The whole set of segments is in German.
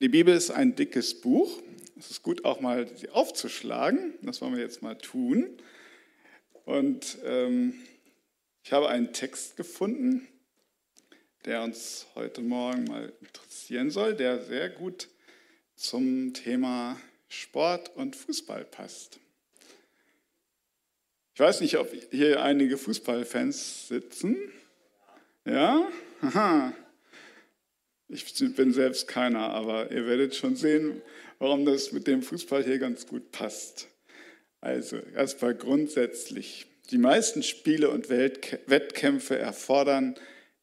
Die Bibel ist ein dickes Buch. Es ist gut, auch mal sie aufzuschlagen. Das wollen wir jetzt mal tun. Und ähm, ich habe einen Text gefunden, der uns heute Morgen mal interessieren soll, der sehr gut zum Thema Sport und Fußball passt. Ich weiß nicht, ob hier einige Fußballfans sitzen. Ja? Aha. Ich bin selbst keiner, aber ihr werdet schon sehen, warum das mit dem Fußball hier ganz gut passt. Also erstmal grundsätzlich. Die meisten Spiele und Wettkämpfe erfordern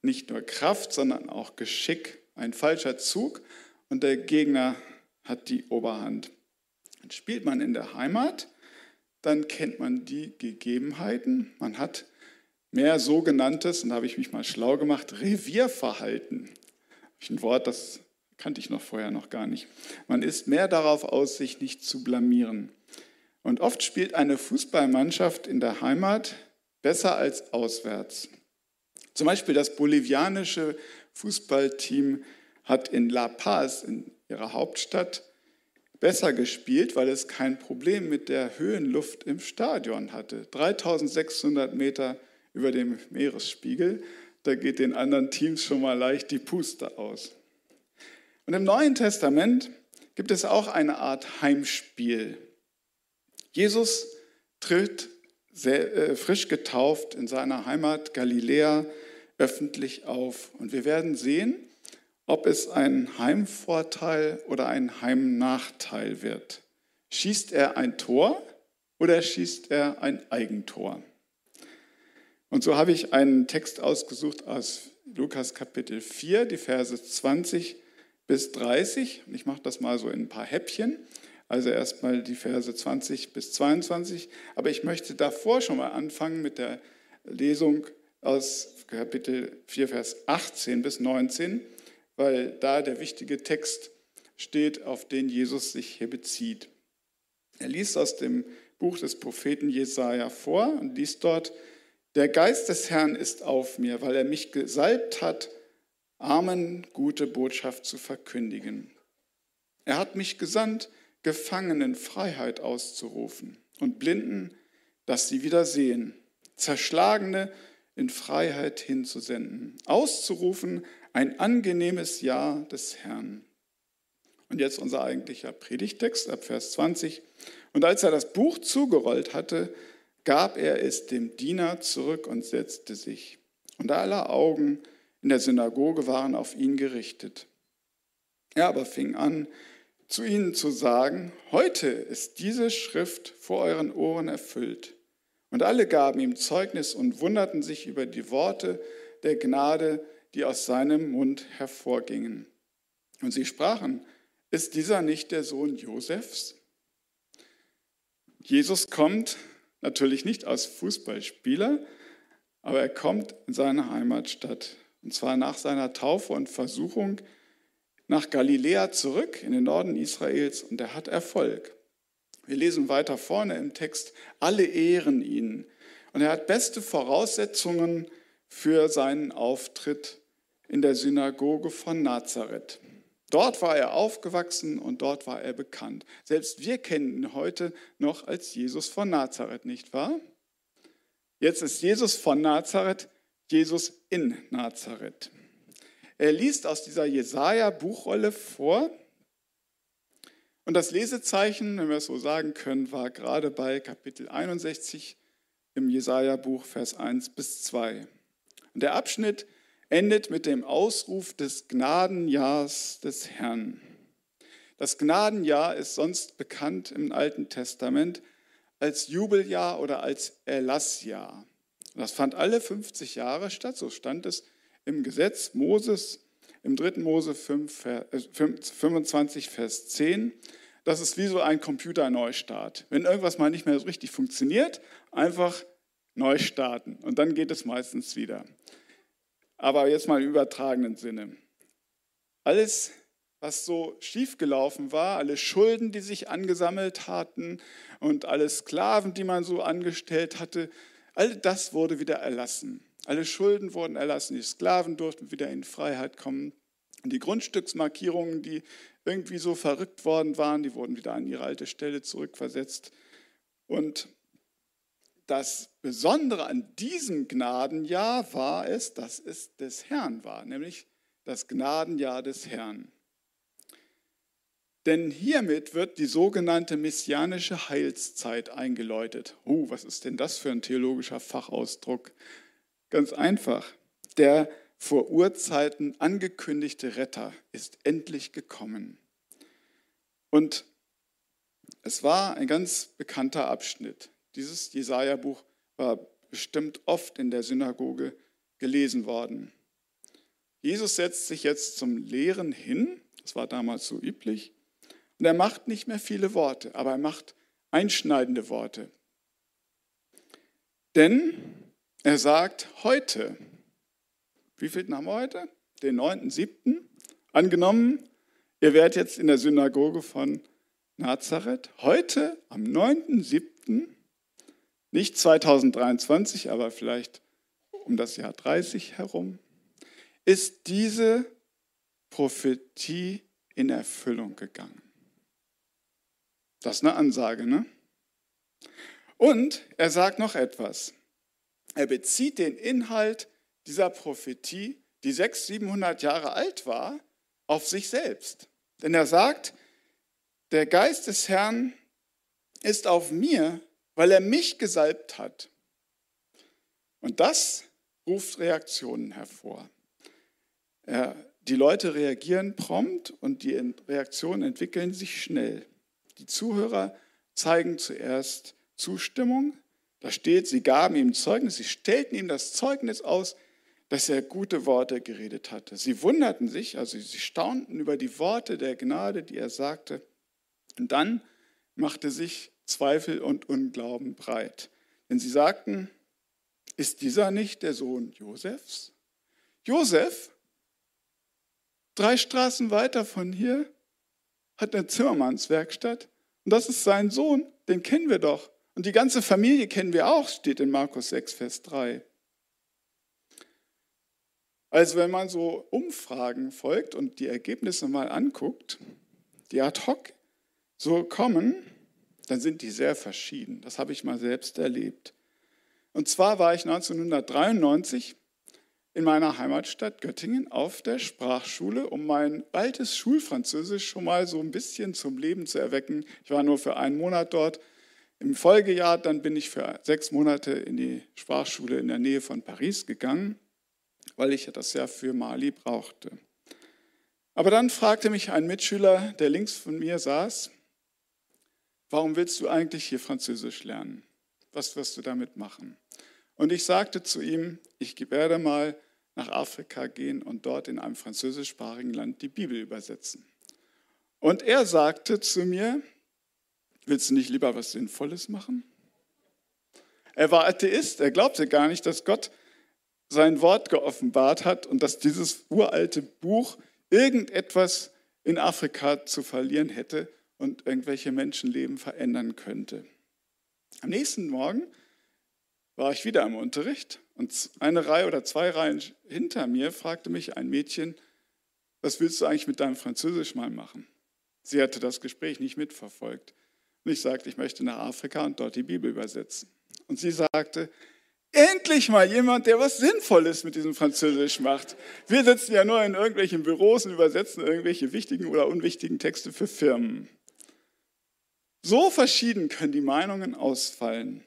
nicht nur Kraft, sondern auch Geschick. Ein falscher Zug und der Gegner hat die Oberhand. Spielt man in der Heimat, dann kennt man die Gegebenheiten. Man hat mehr sogenanntes, und da habe ich mich mal schlau gemacht, Revierverhalten. Ein Wort, das kannte ich noch vorher noch gar nicht. Man ist mehr darauf aus, sich nicht zu blamieren. Und oft spielt eine Fußballmannschaft in der Heimat besser als auswärts. Zum Beispiel das bolivianische Fußballteam hat in La Paz, in ihrer Hauptstadt, besser gespielt, weil es kein Problem mit der Höhenluft im Stadion hatte. 3600 Meter über dem Meeresspiegel, da geht den anderen Teams schon mal leicht die Puste aus. Und im Neuen Testament gibt es auch eine Art Heimspiel. Jesus tritt sehr, äh, frisch getauft in seiner Heimat Galiläa öffentlich auf. Und wir werden sehen, ob es ein Heimvorteil oder ein Heimnachteil wird. Schießt er ein Tor oder schießt er ein Eigentor? Und so habe ich einen Text ausgesucht aus Lukas Kapitel 4, die Verse 20 bis 30. Ich mache das mal so in ein paar Häppchen. Also erstmal die Verse 20 bis 22. Aber ich möchte davor schon mal anfangen mit der Lesung aus Kapitel 4, Vers 18 bis 19, weil da der wichtige Text steht, auf den Jesus sich hier bezieht. Er liest aus dem Buch des Propheten Jesaja vor und liest dort: Der Geist des Herrn ist auf mir, weil er mich gesalbt hat, Armen gute Botschaft zu verkündigen. Er hat mich gesandt, Gefangenen Freiheit auszurufen und Blinden, dass sie wieder sehen, Zerschlagene in Freiheit hinzusenden, auszurufen ein angenehmes Jahr des Herrn. Und jetzt unser eigentlicher Predigtext ab Vers 20. Und als er das Buch zugerollt hatte, gab er es dem Diener zurück und setzte sich. Und alle Augen in der Synagoge waren auf ihn gerichtet. Er aber fing an, zu ihnen zu sagen, heute ist diese Schrift vor euren Ohren erfüllt. Und alle gaben ihm Zeugnis und wunderten sich über die Worte der Gnade, die aus seinem Mund hervorgingen. Und sie sprachen, ist dieser nicht der Sohn Josefs? Jesus kommt natürlich nicht als Fußballspieler, aber er kommt in seine Heimatstadt und zwar nach seiner Taufe und Versuchung nach Galiläa zurück in den Norden Israels und er hat Erfolg. Wir lesen weiter vorne im Text, alle ehren ihn. Und er hat beste Voraussetzungen für seinen Auftritt in der Synagoge von Nazareth. Dort war er aufgewachsen und dort war er bekannt. Selbst wir kennen ihn heute noch als Jesus von Nazareth, nicht wahr? Jetzt ist Jesus von Nazareth Jesus in Nazareth. Er liest aus dieser Jesaja-Buchrolle vor. Und das Lesezeichen, wenn wir es so sagen können, war gerade bei Kapitel 61 im Jesaja-Buch, Vers 1 bis 2. Und der Abschnitt endet mit dem Ausruf des Gnadenjahrs des Herrn. Das Gnadenjahr ist sonst bekannt im Alten Testament als Jubeljahr oder als Erlassjahr. Das fand alle 50 Jahre statt, so stand es im Gesetz Moses im 3. Mose 5, 25, Vers 10. Das ist wie so ein Computerneustart. Wenn irgendwas mal nicht mehr so richtig funktioniert, einfach neu starten und dann geht es meistens wieder. Aber jetzt mal im übertragenen Sinne. Alles, was so schiefgelaufen war, alle Schulden, die sich angesammelt hatten und alle Sklaven, die man so angestellt hatte, All das wurde wieder erlassen. Alle Schulden wurden erlassen. Die Sklaven durften wieder in Freiheit kommen. Die Grundstücksmarkierungen, die irgendwie so verrückt worden waren, die wurden wieder an ihre alte Stelle zurückversetzt. Und das Besondere an diesem Gnadenjahr war es, dass es des Herrn war, nämlich das Gnadenjahr des Herrn. Denn hiermit wird die sogenannte messianische Heilszeit eingeläutet. Oh, was ist denn das für ein theologischer Fachausdruck? Ganz einfach. Der vor Urzeiten angekündigte Retter ist endlich gekommen. Und es war ein ganz bekannter Abschnitt. Dieses Jesaja-Buch war bestimmt oft in der Synagoge gelesen worden. Jesus setzt sich jetzt zum Lehren hin, das war damals so üblich, und er macht nicht mehr viele Worte, aber er macht einschneidende Worte. Denn er sagt heute, wie viel haben wir heute? Den 9.7. Angenommen, ihr werdet jetzt in der Synagoge von Nazareth, heute am 9.7., nicht 2023, aber vielleicht um das Jahr 30 herum, ist diese Prophetie in Erfüllung gegangen. Das ist eine Ansage, ne? Und er sagt noch etwas. Er bezieht den Inhalt dieser Prophetie, die 600, 700 Jahre alt war, auf sich selbst. Denn er sagt, der Geist des Herrn ist auf mir, weil er mich gesalbt hat. Und das ruft Reaktionen hervor. Er, die Leute reagieren prompt und die Reaktionen entwickeln sich schnell. Die Zuhörer zeigen zuerst Zustimmung. Da steht, sie gaben ihm Zeugnis, sie stellten ihm das Zeugnis aus, dass er gute Worte geredet hatte. Sie wunderten sich, also sie staunten über die Worte der Gnade, die er sagte. Und dann machte sich Zweifel und Unglauben breit. Denn sie sagten, ist dieser nicht der Sohn Josefs? Josef, drei Straßen weiter von hier, hat eine Zimmermannswerkstatt und das ist sein Sohn, den kennen wir doch. Und die ganze Familie kennen wir auch, steht in Markus 6, Vers 3. Also wenn man so Umfragen folgt und die Ergebnisse mal anguckt, die ad hoc so kommen, dann sind die sehr verschieden. Das habe ich mal selbst erlebt. Und zwar war ich 1993 in meiner Heimatstadt Göttingen auf der Sprachschule, um mein altes Schulfranzösisch schon mal so ein bisschen zum Leben zu erwecken. Ich war nur für einen Monat dort. Im Folgejahr dann bin ich für sechs Monate in die Sprachschule in der Nähe von Paris gegangen, weil ich das ja für Mali brauchte. Aber dann fragte mich ein Mitschüler, der links von mir saß, warum willst du eigentlich hier Französisch lernen? Was wirst du damit machen? Und ich sagte zu ihm, ich werde mal nach Afrika gehen und dort in einem französischsprachigen Land die Bibel übersetzen. Und er sagte zu mir, willst du nicht lieber was Sinnvolles machen? Er war Atheist, er glaubte gar nicht, dass Gott sein Wort geoffenbart hat und dass dieses uralte Buch irgendetwas in Afrika zu verlieren hätte und irgendwelche Menschenleben verändern könnte. Am nächsten Morgen war ich wieder im Unterricht und eine Reihe oder zwei Reihen hinter mir fragte mich ein Mädchen, was willst du eigentlich mit deinem Französisch mal machen? Sie hatte das Gespräch nicht mitverfolgt. Und ich sagte, ich möchte nach Afrika und dort die Bibel übersetzen. Und sie sagte, endlich mal jemand, der was Sinnvolles mit diesem Französisch macht. Wir sitzen ja nur in irgendwelchen Büros und übersetzen irgendwelche wichtigen oder unwichtigen Texte für Firmen. So verschieden können die Meinungen ausfallen.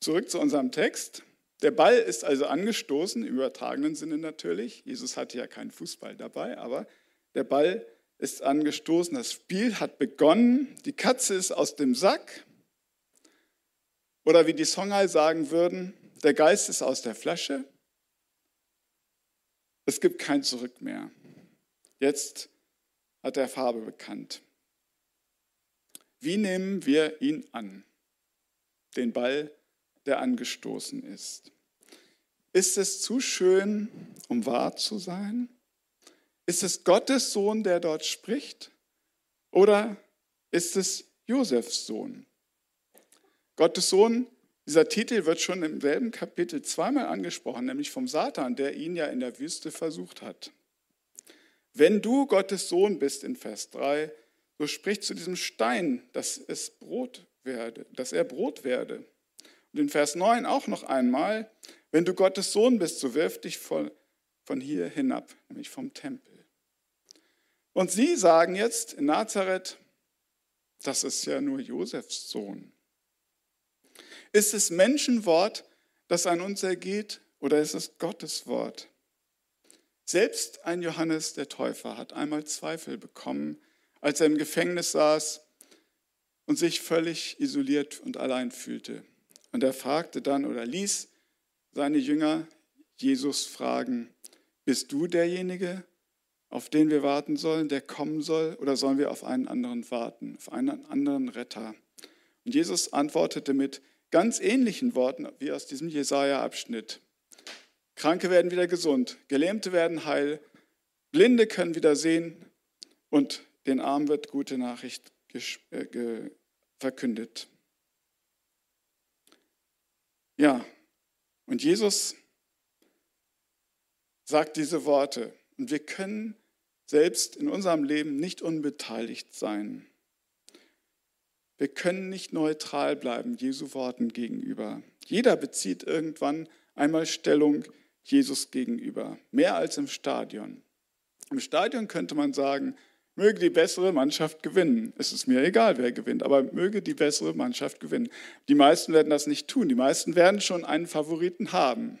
Zurück zu unserem Text. Der Ball ist also angestoßen, im übertragenen Sinne natürlich. Jesus hatte ja keinen Fußball dabei, aber der Ball ist angestoßen, das Spiel hat begonnen, die Katze ist aus dem Sack. Oder wie die Songhai sagen würden, der Geist ist aus der Flasche. Es gibt kein Zurück mehr. Jetzt hat er Farbe bekannt. Wie nehmen wir ihn an? Den Ball der angestoßen ist. Ist es zu schön, um wahr zu sein? Ist es Gottes Sohn, der dort spricht? Oder ist es Josefs Sohn? Gottes Sohn, dieser Titel wird schon im selben Kapitel zweimal angesprochen, nämlich vom Satan, der ihn ja in der Wüste versucht hat. wenn du Gottes Sohn bist in Vers 3, so sprich zu diesem Stein, dass es Brot werde, dass er Brot werde. Und in Vers 9 auch noch einmal, wenn du Gottes Sohn bist, so wirf dich von, von hier hinab, nämlich vom Tempel. Und sie sagen jetzt in Nazareth, das ist ja nur Josefs Sohn. Ist es Menschenwort, das an uns ergeht, oder ist es Gottes Wort? Selbst ein Johannes der Täufer hat einmal Zweifel bekommen, als er im Gefängnis saß und sich völlig isoliert und allein fühlte. Und er fragte dann oder ließ seine Jünger Jesus fragen, bist du derjenige, auf den wir warten sollen, der kommen soll, oder sollen wir auf einen anderen warten, auf einen anderen Retter? Und Jesus antwortete mit ganz ähnlichen Worten wie aus diesem Jesaja-Abschnitt. Kranke werden wieder gesund, Gelähmte werden heil, Blinde können wieder sehen und den Armen wird gute Nachricht äh, verkündet. Ja, und Jesus sagt diese Worte. Und wir können selbst in unserem Leben nicht unbeteiligt sein. Wir können nicht neutral bleiben Jesu Worten gegenüber. Jeder bezieht irgendwann einmal Stellung Jesus gegenüber, mehr als im Stadion. Im Stadion könnte man sagen, möge die bessere Mannschaft gewinnen. Es ist mir egal, wer gewinnt, aber möge die bessere Mannschaft gewinnen. Die meisten werden das nicht tun. Die meisten werden schon einen Favoriten haben.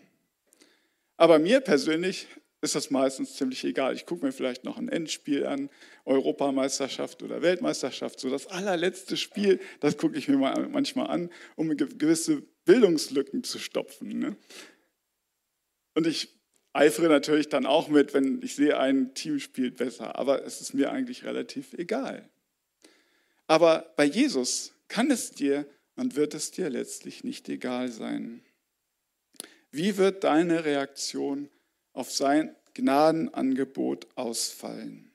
Aber mir persönlich ist das meistens ziemlich egal. Ich gucke mir vielleicht noch ein Endspiel an, Europameisterschaft oder Weltmeisterschaft. So das allerletzte Spiel, das gucke ich mir manchmal an, um gewisse Bildungslücken zu stopfen. Ne? Und ich eifere natürlich dann auch mit, wenn ich sehe, ein Team spielt besser. Aber es ist mir eigentlich relativ egal. Aber bei Jesus kann es dir und wird es dir letztlich nicht egal sein. Wie wird deine Reaktion auf sein Gnadenangebot ausfallen?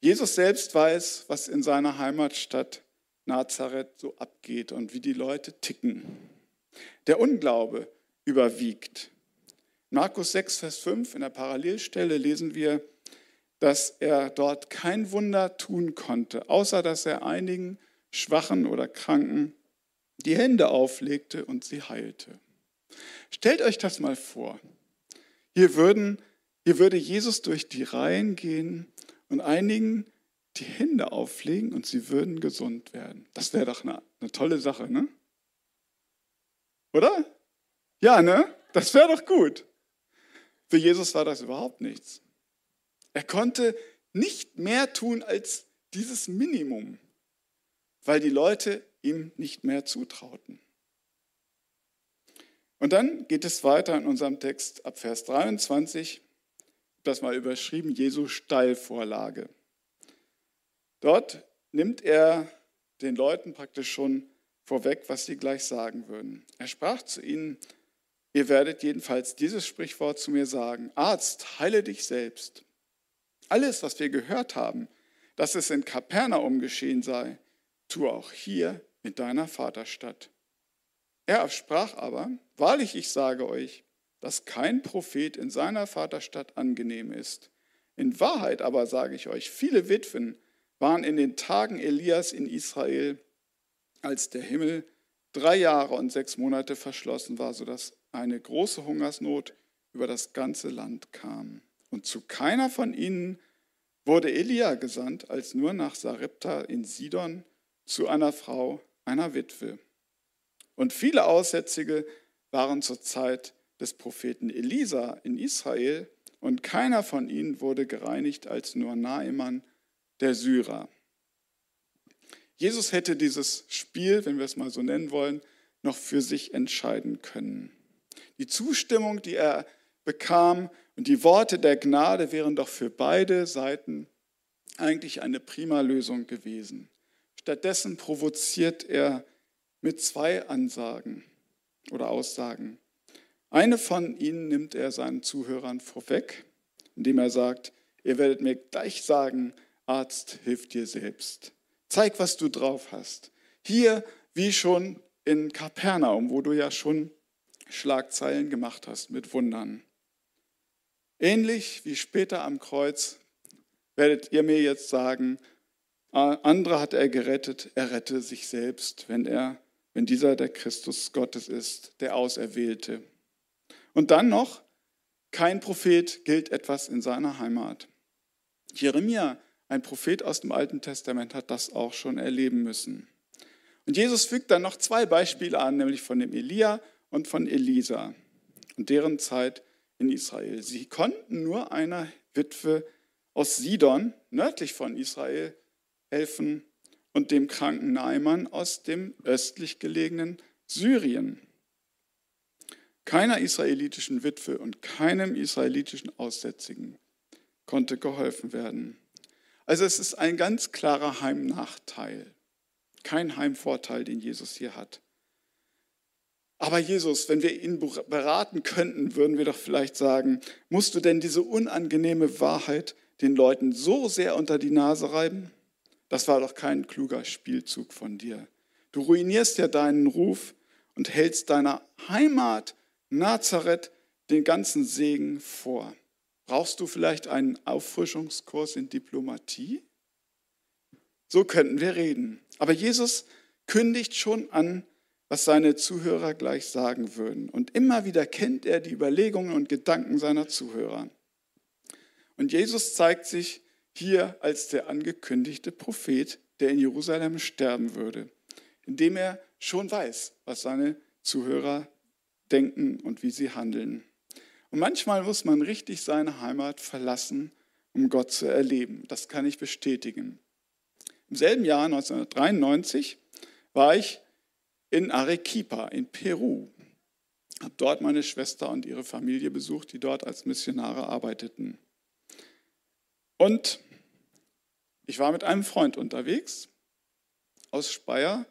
Jesus selbst weiß, was in seiner Heimatstadt Nazareth so abgeht und wie die Leute ticken. Der Unglaube überwiegt. Markus 6, Vers 5 in der Parallelstelle lesen wir, dass er dort kein Wunder tun konnte, außer dass er einigen Schwachen oder Kranken die Hände auflegte und sie heilte. Stellt euch das mal vor. Hier, würden, hier würde Jesus durch die Reihen gehen und einigen die Hände auflegen und sie würden gesund werden. Das wäre doch eine, eine tolle Sache, ne? Oder? Ja, ne? Das wäre doch gut. Für Jesus war das überhaupt nichts. Er konnte nicht mehr tun als dieses Minimum, weil die Leute ihm nicht mehr zutrauten. Und dann geht es weiter in unserem Text ab Vers 23, das mal überschrieben, Jesu Steilvorlage. Dort nimmt er den Leuten praktisch schon vorweg, was sie gleich sagen würden. Er sprach zu ihnen, Ihr werdet jedenfalls dieses Sprichwort zu mir sagen, Arzt, heile dich selbst. Alles, was wir gehört haben, dass es in Kapernaum geschehen sei, tue auch hier in deiner Vaterstadt. Er sprach aber, wahrlich ich sage euch, dass kein Prophet in seiner Vaterstadt angenehm ist. In Wahrheit aber sage ich euch, viele Witwen waren in den Tagen Elias in Israel, als der Himmel drei Jahre und sechs Monate verschlossen war, sodass eine große Hungersnot über das ganze Land kam. Und zu keiner von ihnen wurde Elia gesandt, als nur nach Sarepta in Sidon zu einer Frau, einer Witwe. Und viele Aussätzige waren zur Zeit des Propheten Elisa in Israel, und keiner von ihnen wurde gereinigt als nur Naaman, der Syrer. Jesus hätte dieses Spiel, wenn wir es mal so nennen wollen, noch für sich entscheiden können. Die Zustimmung, die er bekam und die Worte der Gnade wären doch für beide Seiten eigentlich eine prima Lösung gewesen. Stattdessen provoziert er mit zwei Ansagen oder Aussagen. Eine von ihnen nimmt er seinen Zuhörern vorweg, indem er sagt, ihr werdet mir gleich sagen, Arzt, hilf dir selbst. Zeig, was du drauf hast. Hier, wie schon in Kapernaum, wo du ja schon Schlagzeilen gemacht hast mit Wundern. Ähnlich wie später am Kreuz werdet ihr mir jetzt sagen, andere hat er gerettet, er rette sich selbst, wenn er, wenn dieser der Christus Gottes ist, der Auserwählte. Und dann noch, kein Prophet gilt etwas in seiner Heimat. Jeremia, ein Prophet aus dem Alten Testament, hat das auch schon erleben müssen. Und Jesus fügt dann noch zwei Beispiele an, nämlich von dem Elia und von Elisa und deren Zeit in Israel. Sie konnten nur einer Witwe aus Sidon, nördlich von Israel, helfen und dem kranken Naaman aus dem östlich gelegenen Syrien. Keiner israelitischen Witwe und keinem israelitischen Aussätzigen konnte geholfen werden. Also es ist ein ganz klarer Heimnachteil, kein Heimvorteil, den Jesus hier hat. Aber Jesus, wenn wir ihn beraten könnten, würden wir doch vielleicht sagen, musst du denn diese unangenehme Wahrheit den Leuten so sehr unter die Nase reiben? Das war doch kein kluger Spielzug von dir. Du ruinierst ja deinen Ruf und hältst deiner Heimat Nazareth den ganzen Segen vor. Brauchst du vielleicht einen Auffrischungskurs in Diplomatie? So könnten wir reden. Aber Jesus kündigt schon an, was seine Zuhörer gleich sagen würden. Und immer wieder kennt er die Überlegungen und Gedanken seiner Zuhörer. Und Jesus zeigt sich hier als der angekündigte Prophet, der in Jerusalem sterben würde, indem er schon weiß, was seine Zuhörer denken und wie sie handeln. Und manchmal muss man richtig seine Heimat verlassen, um Gott zu erleben. Das kann ich bestätigen. Im selben Jahr 1993 war ich in Arequipa in Peru. Habe dort meine Schwester und ihre Familie besucht, die dort als Missionare arbeiteten. Und ich war mit einem Freund unterwegs aus Speyer,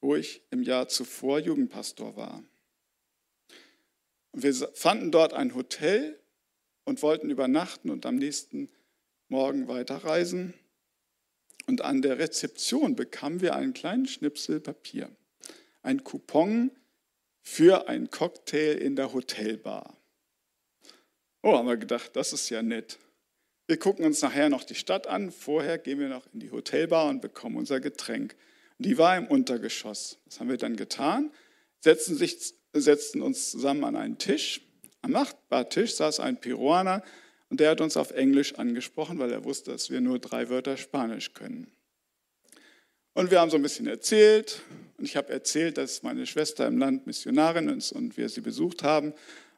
wo ich im Jahr zuvor Jugendpastor war. Und wir fanden dort ein Hotel und wollten übernachten und am nächsten Morgen weiterreisen. Und an der Rezeption bekamen wir einen kleinen Schnipsel Papier, ein Coupon für ein Cocktail in der Hotelbar. Oh, haben wir gedacht, das ist ja nett. Wir gucken uns nachher noch die Stadt an. Vorher gehen wir noch in die Hotelbar und bekommen unser Getränk. Die war im Untergeschoss. Das haben wir dann getan, setzten, sich, setzten uns zusammen an einen Tisch. Am Nachbartisch saß ein Peruaner und der hat uns auf Englisch angesprochen, weil er wusste, dass wir nur drei Wörter Spanisch können. Und wir haben so ein bisschen erzählt. Und ich habe erzählt, dass meine Schwester im Land Missionarin ist und wir sie besucht haben.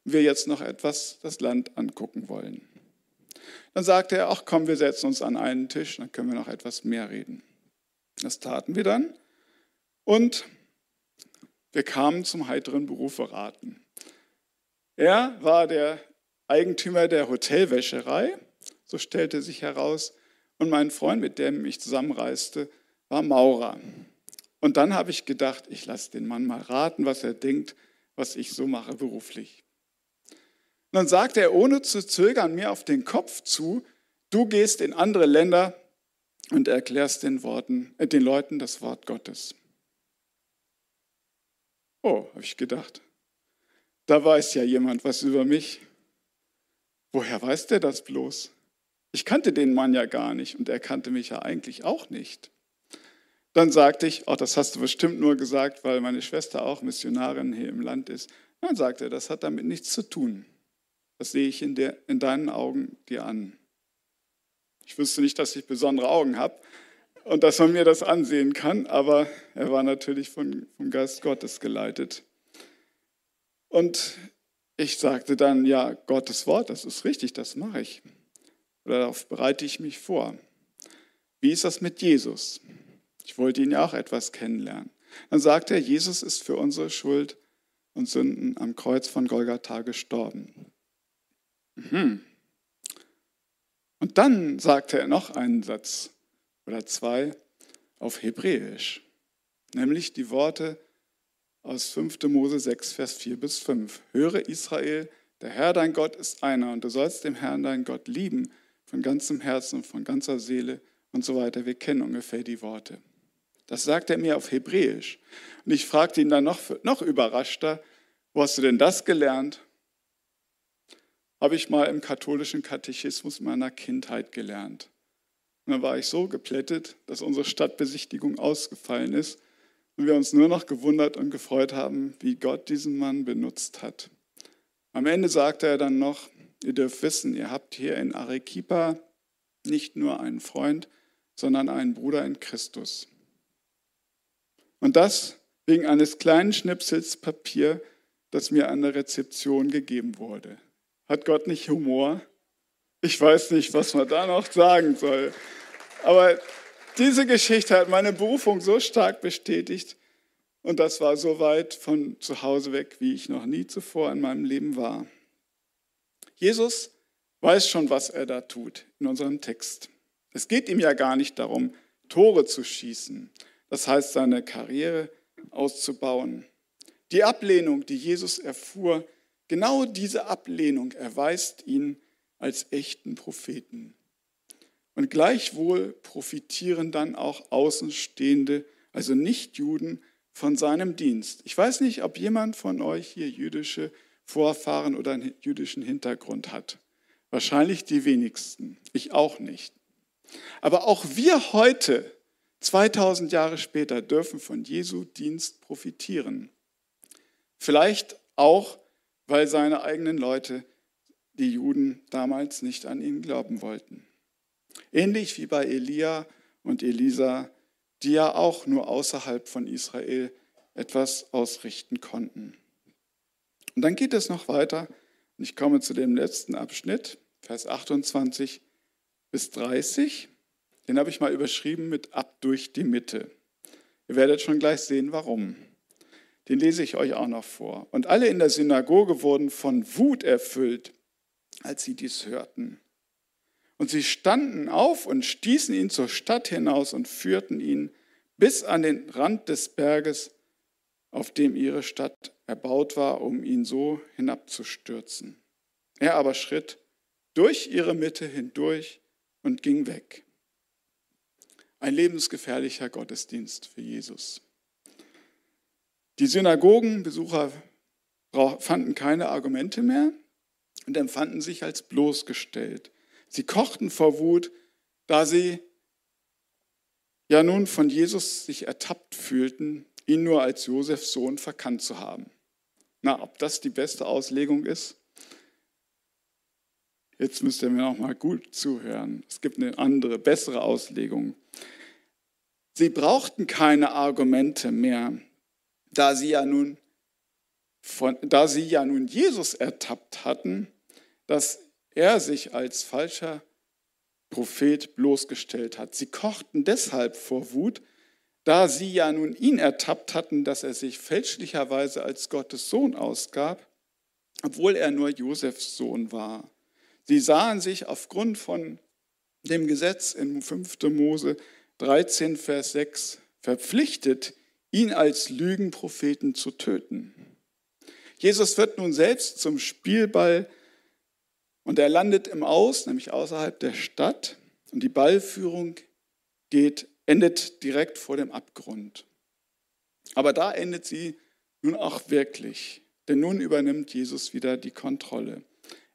Und wir jetzt noch etwas das Land angucken wollen. Dann sagte er, ach komm, wir setzen uns an einen Tisch, dann können wir noch etwas mehr reden. Das taten wir dann und wir kamen zum heiteren Beruf beraten. Er war der Eigentümer der Hotelwäscherei, so stellte sich heraus, und mein Freund, mit dem ich zusammenreiste, war Maurer. Und dann habe ich gedacht, ich lasse den Mann mal raten, was er denkt, was ich so mache beruflich. Und dann sagte er ohne zu zögern mir auf den Kopf zu, du gehst in andere Länder und erklärst den, Worten, äh, den Leuten das Wort Gottes. Oh, habe ich gedacht, da weiß ja jemand was über mich. Woher weiß der das bloß? Ich kannte den Mann ja gar nicht und er kannte mich ja eigentlich auch nicht. Dann sagte ich, oh, das hast du bestimmt nur gesagt, weil meine Schwester auch Missionarin hier im Land ist. Dann sagte er, das hat damit nichts zu tun. Das sehe ich in, der, in deinen Augen dir an. Ich wüsste nicht, dass ich besondere Augen habe und dass man mir das ansehen kann, aber er war natürlich von, vom Geist Gottes geleitet. Und ich sagte dann, ja, Gottes Wort, das ist richtig, das mache ich. Oder darauf bereite ich mich vor. Wie ist das mit Jesus? Ich wollte ihn ja auch etwas kennenlernen. Dann sagte er, Jesus ist für unsere Schuld und Sünden am Kreuz von Golgatha gestorben. Mhm. Und dann sagte er noch einen Satz oder zwei auf Hebräisch, nämlich die Worte aus 5. Mose 6, Vers 4 bis 5. Höre Israel, der Herr dein Gott ist einer und du sollst den Herrn dein Gott lieben von ganzem Herzen, von ganzer Seele und so weiter. Wir kennen ungefähr die Worte. Das sagt er mir auf Hebräisch. Und ich fragte ihn dann noch, noch überraschter, wo hast du denn das gelernt? habe ich mal im katholischen Katechismus meiner Kindheit gelernt. Und dann war ich so geplättet, dass unsere Stadtbesichtigung ausgefallen ist und wir uns nur noch gewundert und gefreut haben, wie Gott diesen Mann benutzt hat. Am Ende sagte er dann noch, ihr dürft wissen, ihr habt hier in Arequipa nicht nur einen Freund, sondern einen Bruder in Christus. Und das wegen eines kleinen Schnipsels Papier, das mir an der Rezeption gegeben wurde. Hat Gott nicht Humor? Ich weiß nicht, was man da noch sagen soll. Aber diese Geschichte hat meine Berufung so stark bestätigt und das war so weit von zu Hause weg, wie ich noch nie zuvor in meinem Leben war. Jesus weiß schon, was er da tut in unserem Text. Es geht ihm ja gar nicht darum, Tore zu schießen, das heißt seine Karriere auszubauen. Die Ablehnung, die Jesus erfuhr, genau diese Ablehnung erweist ihn als echten Propheten. Und gleichwohl profitieren dann auch Außenstehende, also Nichtjuden, von seinem Dienst. Ich weiß nicht, ob jemand von euch hier jüdische Vorfahren oder einen jüdischen Hintergrund hat. Wahrscheinlich die wenigsten. Ich auch nicht. Aber auch wir heute, 2000 Jahre später, dürfen von Jesu Dienst profitieren. Vielleicht auch, weil seine eigenen Leute, die Juden, damals nicht an ihn glauben wollten. Ähnlich wie bei Elia und Elisa, die ja auch nur außerhalb von Israel etwas ausrichten konnten. Und dann geht es noch weiter. Ich komme zu dem letzten Abschnitt, Vers 28 bis 30. Den habe ich mal überschrieben mit ab durch die Mitte. Ihr werdet schon gleich sehen, warum. Den lese ich euch auch noch vor. Und alle in der Synagoge wurden von Wut erfüllt, als sie dies hörten. Und sie standen auf und stießen ihn zur Stadt hinaus und führten ihn bis an den Rand des Berges, auf dem ihre Stadt erbaut war, um ihn so hinabzustürzen. Er aber schritt durch ihre Mitte hindurch und ging weg. Ein lebensgefährlicher Gottesdienst für Jesus. Die Synagogenbesucher fanden keine Argumente mehr und empfanden sich als bloßgestellt. Sie kochten vor Wut, da sie ja nun von Jesus sich ertappt fühlten, ihn nur als Josefs Sohn verkannt zu haben. Na, ob das die beste Auslegung ist? Jetzt müsst ihr mir noch mal gut zuhören. Es gibt eine andere, bessere Auslegung. Sie brauchten keine Argumente mehr, da sie ja nun, von, da sie ja nun Jesus ertappt hatten, dass er sich als falscher Prophet bloßgestellt hat. Sie kochten deshalb vor Wut, da sie ja nun ihn ertappt hatten, dass er sich fälschlicherweise als Gottes Sohn ausgab, obwohl er nur Josefs Sohn war. Sie sahen sich aufgrund von dem Gesetz in 5. Mose 13, Vers 6 verpflichtet, ihn als Lügenpropheten zu töten. Jesus wird nun selbst zum Spielball und er landet im Aus, nämlich außerhalb der Stadt. Und die Ballführung geht, endet direkt vor dem Abgrund. Aber da endet sie nun auch wirklich. Denn nun übernimmt Jesus wieder die Kontrolle.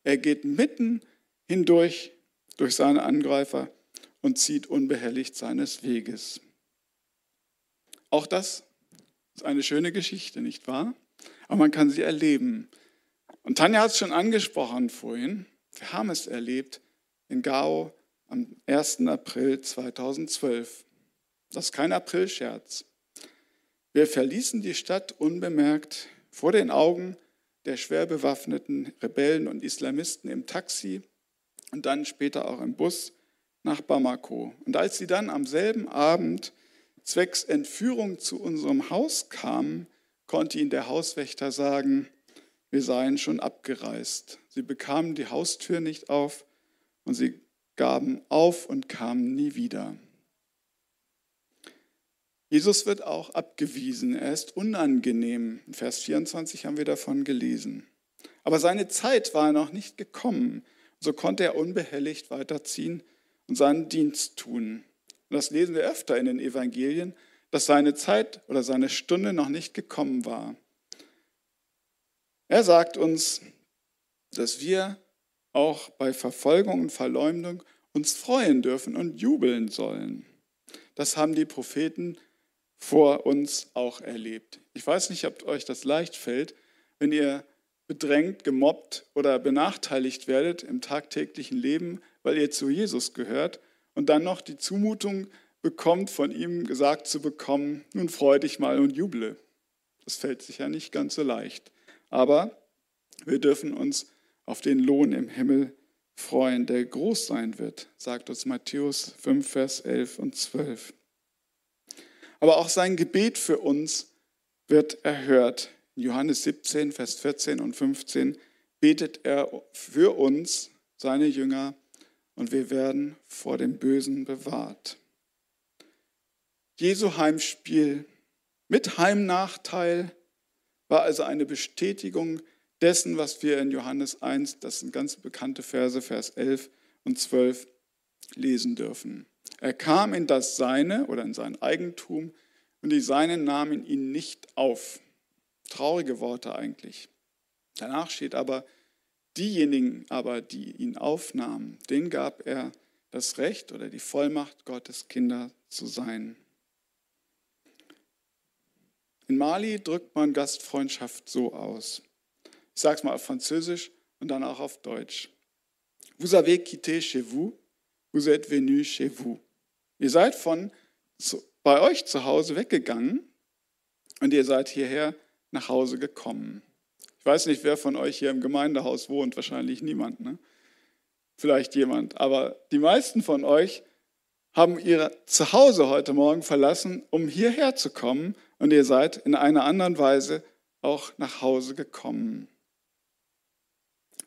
Er geht mitten hindurch durch seine Angreifer und zieht unbehelligt seines Weges. Auch das ist eine schöne Geschichte, nicht wahr? Aber man kann sie erleben. Und Tanja hat es schon angesprochen vorhin. Wir haben es erlebt in Gao am 1. April 2012. Das ist kein Aprilscherz. Wir verließen die Stadt unbemerkt vor den Augen der schwer bewaffneten Rebellen und Islamisten im Taxi und dann später auch im Bus nach Bamako. Und als sie dann am selben Abend zwecks Entführung zu unserem Haus kamen, konnte ihnen der Hauswächter sagen, wir seien schon abgereist. Sie bekamen die Haustür nicht auf und sie gaben auf und kamen nie wieder. Jesus wird auch abgewiesen. Er ist unangenehm. In Vers 24 haben wir davon gelesen. Aber seine Zeit war noch nicht gekommen. So konnte er unbehelligt weiterziehen und seinen Dienst tun. Und das lesen wir öfter in den Evangelien, dass seine Zeit oder seine Stunde noch nicht gekommen war. Er sagt uns, dass wir auch bei Verfolgung und Verleumdung uns freuen dürfen und jubeln sollen. Das haben die Propheten vor uns auch erlebt. Ich weiß nicht, ob euch das leicht fällt, wenn ihr bedrängt, gemobbt oder benachteiligt werdet im tagtäglichen Leben, weil ihr zu Jesus gehört und dann noch die Zumutung bekommt, von ihm gesagt zu bekommen, nun freu dich mal und juble. Das fällt sich ja nicht ganz so leicht. Aber wir dürfen uns auf den Lohn im Himmel freuen, der groß sein wird, sagt uns Matthäus 5, Vers 11 und 12. Aber auch sein Gebet für uns wird erhört. Johannes 17, Vers 14 und 15 betet er für uns, seine Jünger, und wir werden vor dem Bösen bewahrt. Jesu Heimspiel mit Heimnachteil war also eine Bestätigung dessen, was wir in Johannes 1, das sind ganz bekannte Verse, Vers 11 und 12, lesen dürfen. Er kam in das Seine oder in sein Eigentum und die Seinen nahmen ihn nicht auf. Traurige Worte eigentlich. Danach steht aber, diejenigen aber, die ihn aufnahmen, denen gab er das Recht oder die Vollmacht, Gottes Kinder zu sein. In Mali drückt man Gastfreundschaft so aus. Ich sage es mal auf Französisch und dann auch auf Deutsch. Vous avez quitté chez vous, vous êtes venu chez vous. Ihr seid von bei euch zu Hause weggegangen und ihr seid hierher nach Hause gekommen. Ich weiß nicht, wer von euch hier im Gemeindehaus wohnt, wahrscheinlich niemand, ne? Vielleicht jemand, aber die meisten von euch haben ihr Zuhause heute Morgen verlassen, um hierher zu kommen und ihr seid in einer anderen Weise auch nach Hause gekommen.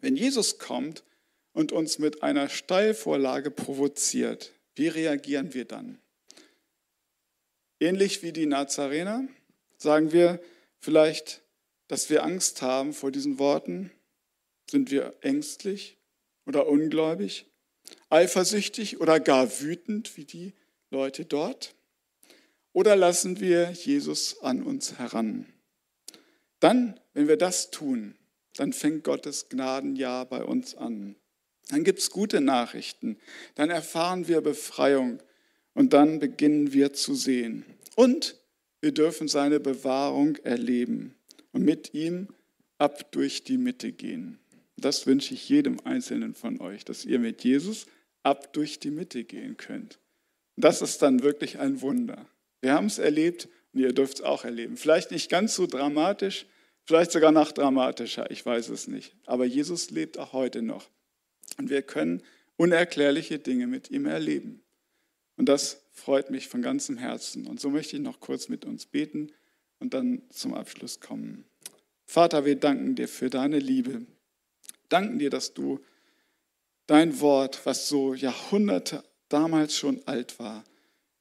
Wenn Jesus kommt und uns mit einer Steilvorlage provoziert, wie reagieren wir dann? Ähnlich wie die Nazarener sagen wir, Vielleicht, dass wir Angst haben vor diesen Worten? Sind wir ängstlich oder ungläubig? Eifersüchtig oder gar wütend wie die Leute dort? Oder lassen wir Jesus an uns heran? Dann, wenn wir das tun, dann fängt Gottes Gnadenjahr bei uns an. Dann gibt es gute Nachrichten, dann erfahren wir Befreiung und dann beginnen wir zu sehen. Und wir dürfen seine Bewahrung erleben und mit ihm ab durch die Mitte gehen. Das wünsche ich jedem Einzelnen von euch, dass ihr mit Jesus ab durch die Mitte gehen könnt. Das ist dann wirklich ein Wunder. Wir haben es erlebt und ihr dürft es auch erleben. Vielleicht nicht ganz so dramatisch, vielleicht sogar noch dramatischer, ich weiß es nicht. Aber Jesus lebt auch heute noch. Und wir können unerklärliche Dinge mit ihm erleben. Und das freut mich von ganzem Herzen. Und so möchte ich noch kurz mit uns beten und dann zum Abschluss kommen. Vater, wir danken dir für deine Liebe. Danken dir, dass du dein Wort, was so Jahrhunderte damals schon alt war,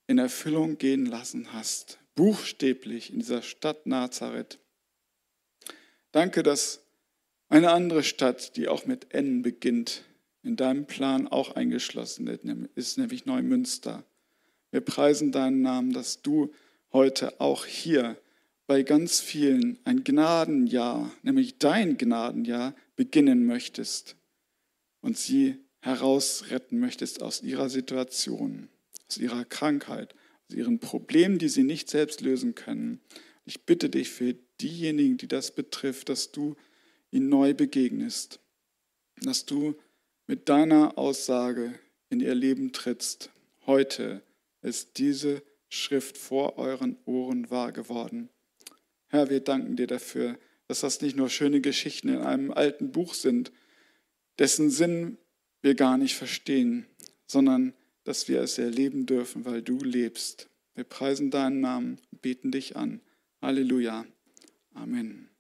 in Erfüllung gehen lassen hast. Buchstäblich in dieser Stadt Nazareth. Danke, dass eine andere Stadt, die auch mit N beginnt, in deinem Plan auch eingeschlossen ist, nämlich Neumünster. Wir preisen deinen Namen, dass du heute auch hier bei ganz vielen ein Gnadenjahr, nämlich dein Gnadenjahr, beginnen möchtest und sie herausretten möchtest aus ihrer Situation, aus ihrer Krankheit, aus ihren Problemen, die sie nicht selbst lösen können. Ich bitte dich für diejenigen, die das betrifft, dass du ihnen neu begegnest, dass du mit deiner Aussage in ihr Leben trittst, heute ist diese Schrift vor euren Ohren wahr geworden. Herr, wir danken dir dafür, dass das nicht nur schöne Geschichten in einem alten Buch sind, dessen Sinn wir gar nicht verstehen, sondern dass wir es erleben dürfen, weil du lebst. Wir preisen deinen Namen, beten dich an. Halleluja. Amen.